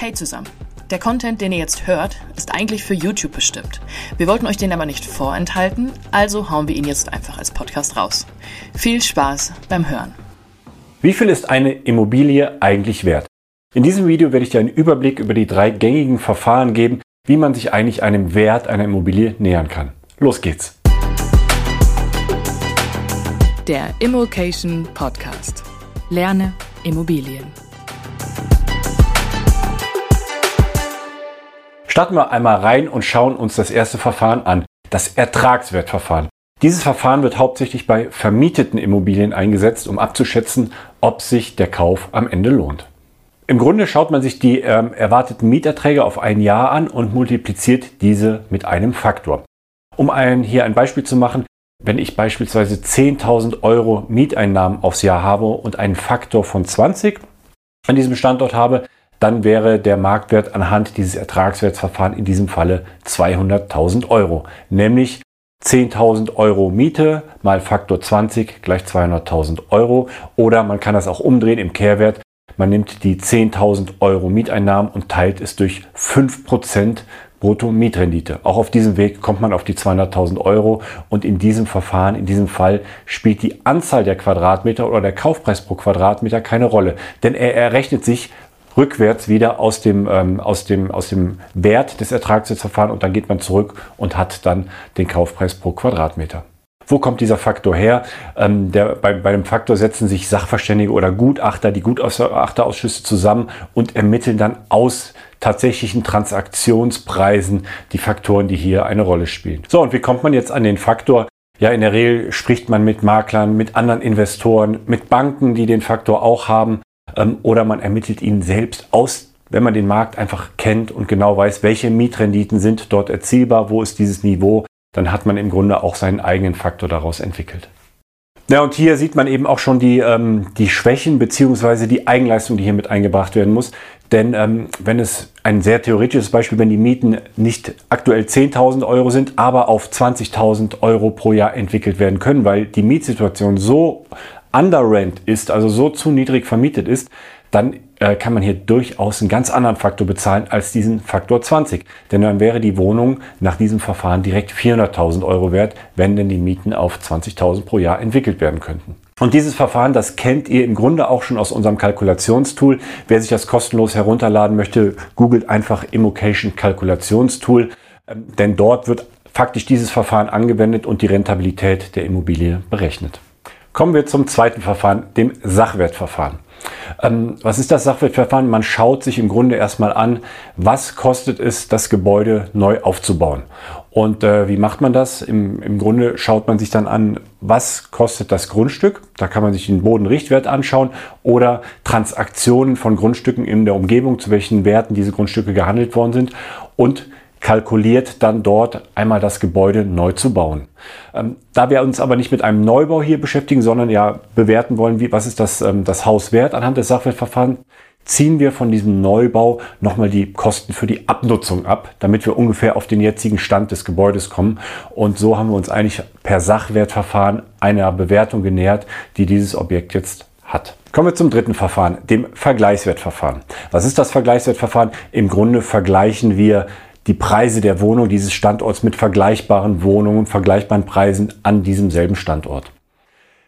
Hey zusammen. Der Content, den ihr jetzt hört, ist eigentlich für YouTube bestimmt. Wir wollten euch den aber nicht vorenthalten, also hauen wir ihn jetzt einfach als Podcast raus. Viel Spaß beim Hören. Wie viel ist eine Immobilie eigentlich wert? In diesem Video werde ich dir einen Überblick über die drei gängigen Verfahren geben, wie man sich eigentlich einem Wert einer Immobilie nähern kann. Los geht's! Der Immokation Podcast. Lerne Immobilien. Starten wir einmal rein und schauen uns das erste Verfahren an, das Ertragswertverfahren. Dieses Verfahren wird hauptsächlich bei vermieteten Immobilien eingesetzt, um abzuschätzen, ob sich der Kauf am Ende lohnt. Im Grunde schaut man sich die ähm, erwarteten Mieterträge auf ein Jahr an und multipliziert diese mit einem Faktor. Um ein, hier ein Beispiel zu machen, wenn ich beispielsweise 10.000 Euro Mieteinnahmen aufs Jahr habe und einen Faktor von 20 an diesem Standort habe, dann wäre der Marktwert anhand dieses Ertragswertsverfahrens in diesem Falle 200.000 Euro. Nämlich 10.000 Euro Miete mal Faktor 20 gleich 200.000 Euro. Oder man kann das auch umdrehen im Kehrwert. Man nimmt die 10.000 Euro Mieteinnahmen und teilt es durch 5% Brutto-Mietrendite. Auch auf diesem Weg kommt man auf die 200.000 Euro und in diesem Verfahren, in diesem Fall spielt die Anzahl der Quadratmeter oder der Kaufpreis pro Quadratmeter keine Rolle, denn er errechnet sich rückwärts wieder aus dem, ähm, aus dem, aus dem Wert des Ertragsverfahrens und dann geht man zurück und hat dann den Kaufpreis pro Quadratmeter. Wo kommt dieser Faktor her? Ähm, der, bei, bei dem Faktor setzen sich Sachverständige oder Gutachter, die Gutachterausschüsse zusammen und ermitteln dann aus tatsächlichen Transaktionspreisen die Faktoren, die hier eine Rolle spielen. So, und wie kommt man jetzt an den Faktor? Ja, in der Regel spricht man mit Maklern, mit anderen Investoren, mit Banken, die den Faktor auch haben, oder man ermittelt ihn selbst aus, wenn man den Markt einfach kennt und genau weiß, welche Mietrenditen sind dort erzielbar, wo ist dieses Niveau, dann hat man im Grunde auch seinen eigenen Faktor daraus entwickelt. Ja, und hier sieht man eben auch schon die, ähm, die Schwächen beziehungsweise die Eigenleistung, die hier mit eingebracht werden muss. Denn ähm, wenn es ein sehr theoretisches Beispiel, wenn die Mieten nicht aktuell 10.000 Euro sind, aber auf 20.000 Euro pro Jahr entwickelt werden können, weil die Mietsituation so underrent ist, also so zu niedrig vermietet ist, dann äh, kann man hier durchaus einen ganz anderen Faktor bezahlen als diesen Faktor 20. Denn dann wäre die Wohnung nach diesem Verfahren direkt 400.000 Euro wert, wenn denn die Mieten auf 20.000 pro Jahr entwickelt werden könnten. Und dieses Verfahren, das kennt ihr im Grunde auch schon aus unserem Kalkulationstool. Wer sich das kostenlos herunterladen möchte, googelt einfach Immocation Kalkulationstool, ähm, denn dort wird faktisch dieses Verfahren angewendet und die Rentabilität der Immobilie berechnet. Kommen wir zum zweiten Verfahren, dem Sachwertverfahren. Ähm, was ist das Sachwertverfahren? Man schaut sich im Grunde erstmal an, was kostet es, das Gebäude neu aufzubauen. Und äh, wie macht man das? Im, Im Grunde schaut man sich dann an, was kostet das Grundstück. Da kann man sich den Bodenrichtwert anschauen oder Transaktionen von Grundstücken in der Umgebung, zu welchen Werten diese Grundstücke gehandelt worden sind. Und kalkuliert dann dort einmal das Gebäude neu zu bauen. Ähm, da wir uns aber nicht mit einem Neubau hier beschäftigen, sondern ja bewerten wollen, wie, was ist das, ähm, das Haus wert anhand des Sachwertverfahrens, ziehen wir von diesem Neubau nochmal die Kosten für die Abnutzung ab, damit wir ungefähr auf den jetzigen Stand des Gebäudes kommen. Und so haben wir uns eigentlich per Sachwertverfahren einer Bewertung genähert, die dieses Objekt jetzt hat. Kommen wir zum dritten Verfahren, dem Vergleichswertverfahren. Was ist das Vergleichswertverfahren? Im Grunde vergleichen wir die Preise der Wohnung dieses Standorts mit vergleichbaren Wohnungen, vergleichbaren Preisen an diesem selben Standort.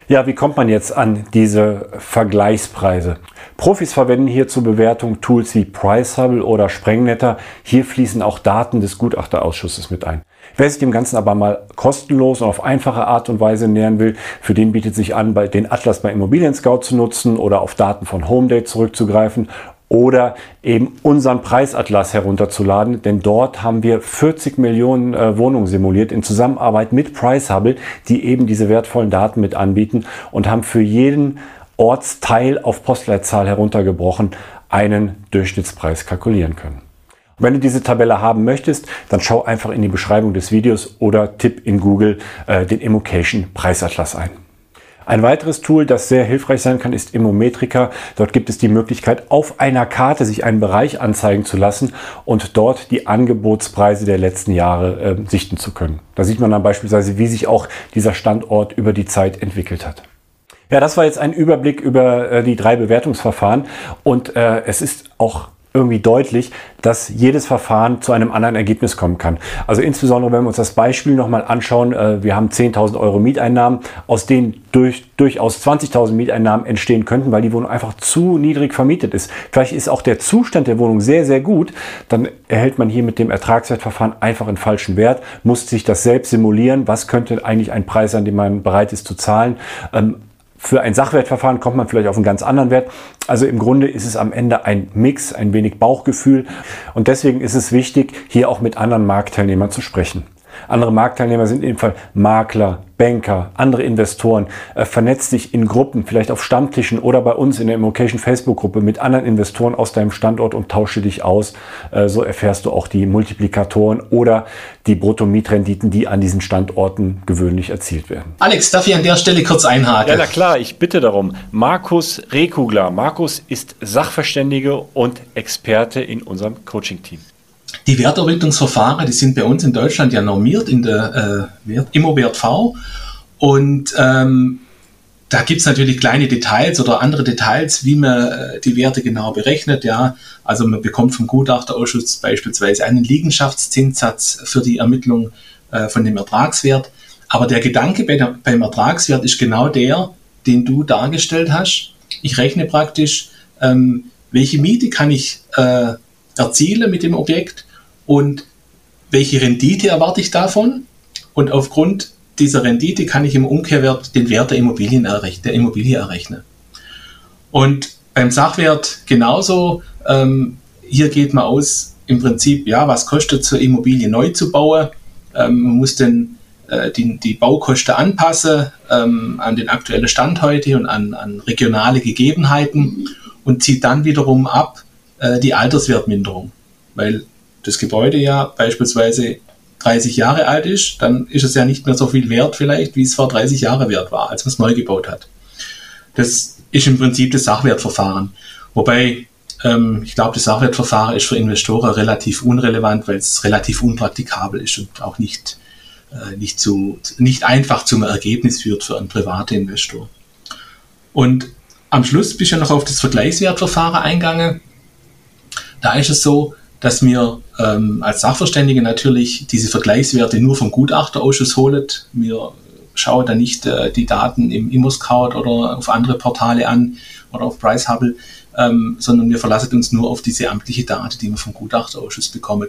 Ja, wie kommt man jetzt an diese Vergleichspreise? Profis verwenden hier zur Bewertung Tools wie Pricehubble oder Sprengnetter. Hier fließen auch Daten des Gutachterausschusses mit ein. Wer sich dem Ganzen aber mal kostenlos und auf einfache Art und Weise nähern will, für den bietet sich an, den Atlas bei Immobilien Scout zu nutzen oder auf Daten von HomeDate zurückzugreifen oder eben unseren Preisatlas herunterzuladen, denn dort haben wir 40 Millionen äh, Wohnungen simuliert in Zusammenarbeit mit Pricehubble, die eben diese wertvollen Daten mit anbieten und haben für jeden Ortsteil auf Postleitzahl heruntergebrochen einen Durchschnittspreis kalkulieren können. wenn du diese Tabelle haben möchtest, dann schau einfach in die Beschreibung des Videos oder tipp in Google äh, den Immocation Preisatlas ein. Ein weiteres Tool, das sehr hilfreich sein kann, ist Immometrica. Dort gibt es die Möglichkeit, auf einer Karte sich einen Bereich anzeigen zu lassen und dort die Angebotspreise der letzten Jahre äh, sichten zu können. Da sieht man dann beispielsweise, wie sich auch dieser Standort über die Zeit entwickelt hat. Ja, das war jetzt ein Überblick über äh, die drei Bewertungsverfahren und äh, es ist auch irgendwie deutlich, dass jedes Verfahren zu einem anderen Ergebnis kommen kann. Also insbesondere, wenn wir uns das Beispiel nochmal anschauen, äh, wir haben 10.000 Euro Mieteinnahmen, aus denen durch, durchaus 20.000 Mieteinnahmen entstehen könnten, weil die Wohnung einfach zu niedrig vermietet ist. Vielleicht ist auch der Zustand der Wohnung sehr, sehr gut, dann erhält man hier mit dem Ertragswertverfahren einfach einen falschen Wert, muss sich das selbst simulieren, was könnte eigentlich ein Preis sein, den man bereit ist zu zahlen. Ähm, für ein Sachwertverfahren kommt man vielleicht auf einen ganz anderen Wert. Also im Grunde ist es am Ende ein Mix, ein wenig Bauchgefühl. Und deswegen ist es wichtig, hier auch mit anderen Marktteilnehmern zu sprechen. Andere Marktteilnehmer sind in dem Fall Makler, Banker, andere Investoren. Äh, vernetz dich in Gruppen, vielleicht auf Stammtischen oder bei uns in der Immocation Facebook-Gruppe mit anderen Investoren aus deinem Standort und tausche dich aus. Äh, so erfährst du auch die Multiplikatoren oder die Bruttomietrenditen, die an diesen Standorten gewöhnlich erzielt werden. Alex, darf ich an der Stelle kurz einhaken? Ja, na klar, ich bitte darum. Markus Rekugler. Markus ist Sachverständige und Experte in unserem Coaching-Team. Die Wertermittlungsverfahren, die sind bei uns in Deutschland ja normiert in der äh, ImmoWert-V. Und ähm, da gibt es natürlich kleine Details oder andere Details, wie man äh, die Werte genau berechnet. Ja, also man bekommt vom Gutachterausschuss beispielsweise einen Liegenschaftszinssatz für die Ermittlung äh, von dem Ertragswert. Aber der Gedanke bei der, beim Ertragswert ist genau der, den du dargestellt hast. Ich rechne praktisch, ähm, welche Miete kann ich äh, erziele mit dem Objekt und welche Rendite erwarte ich davon. Und aufgrund dieser Rendite kann ich im Umkehrwert den Wert der, Immobilien errechnen, der Immobilie errechnen. Und beim Sachwert genauso. Ähm, hier geht man aus, im Prinzip, ja, was kostet zur Immobilie neu zu bauen? Ähm, man muss den, äh, die, die Baukosten anpassen ähm, an den aktuellen Stand heute und an, an regionale Gegebenheiten und zieht dann wiederum ab, äh, die Alterswertminderung. Weil das Gebäude ja beispielsweise 30 Jahre alt ist, dann ist es ja nicht mehr so viel wert vielleicht, wie es vor 30 Jahren wert war, als man es neu gebaut hat. Das ist im Prinzip das Sachwertverfahren. Wobei, ähm, ich glaube, das Sachwertverfahren ist für Investoren relativ unrelevant, weil es relativ unpraktikabel ist und auch nicht, äh, nicht, zu, nicht einfach zum Ergebnis führt für einen privaten Investor. Und am Schluss bist du ja noch auf das Vergleichswertverfahren eingegangen. Da ist es so, dass wir ähm, als Sachverständige natürlich diese Vergleichswerte nur vom Gutachterausschuss holen. Wir schauen da nicht äh, die Daten im ImmoScout oder auf andere Portale an oder auf PriceHubble, ähm, sondern wir verlassen uns nur auf diese amtliche Daten, die wir vom Gutachterausschuss bekommen,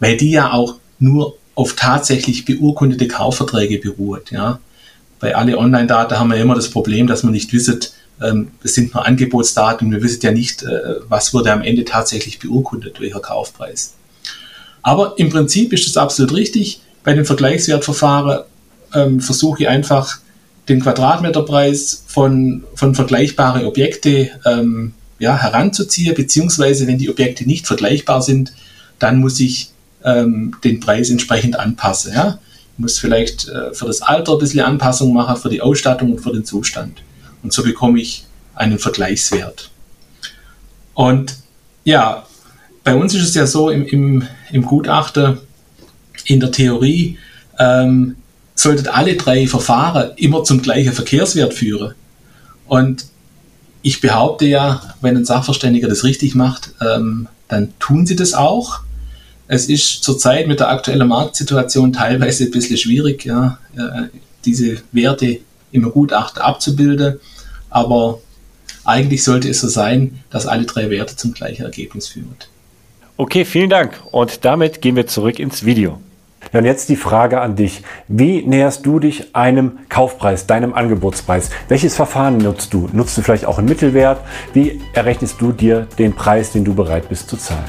weil die ja auch nur auf tatsächlich beurkundete Kaufverträge beruht. Ja. Bei alle Online-Daten haben wir immer das Problem, dass man nicht wissen, ähm, es sind nur Angebotsdaten. Wir wissen ja nicht, äh, was wurde am Ende tatsächlich beurkundet, welcher Kaufpreis. Aber im Prinzip ist es absolut richtig. Bei den Vergleichswertverfahren ähm, versuche ich einfach den Quadratmeterpreis von, von vergleichbaren Objekten ähm, ja, heranzuziehen, beziehungsweise wenn die Objekte nicht vergleichbar sind, dann muss ich ähm, den Preis entsprechend anpassen. Ja? Muss vielleicht äh, für das Alter ein bisschen Anpassung machen, für die Ausstattung und für den Zustand. Und so bekomme ich einen Vergleichswert. Und ja, bei uns ist es ja so im, im, im Gutachter, in der Theorie, ähm, sollten alle drei Verfahren immer zum gleichen Verkehrswert führen. Und ich behaupte ja, wenn ein Sachverständiger das richtig macht, ähm, dann tun sie das auch. Es ist zurzeit mit der aktuellen Marktsituation teilweise ein bisschen schwierig, ja, äh, diese Werte im Gutachter abzubilden. Aber eigentlich sollte es so sein, dass alle drei Werte zum gleichen Ergebnis führen. Okay, vielen Dank. Und damit gehen wir zurück ins Video. Ja, und jetzt die Frage an dich. Wie näherst du dich einem Kaufpreis, deinem Angebotspreis? Welches Verfahren nutzt du? Nutzt du vielleicht auch einen Mittelwert? Wie errechnest du dir den Preis, den du bereit bist zu zahlen?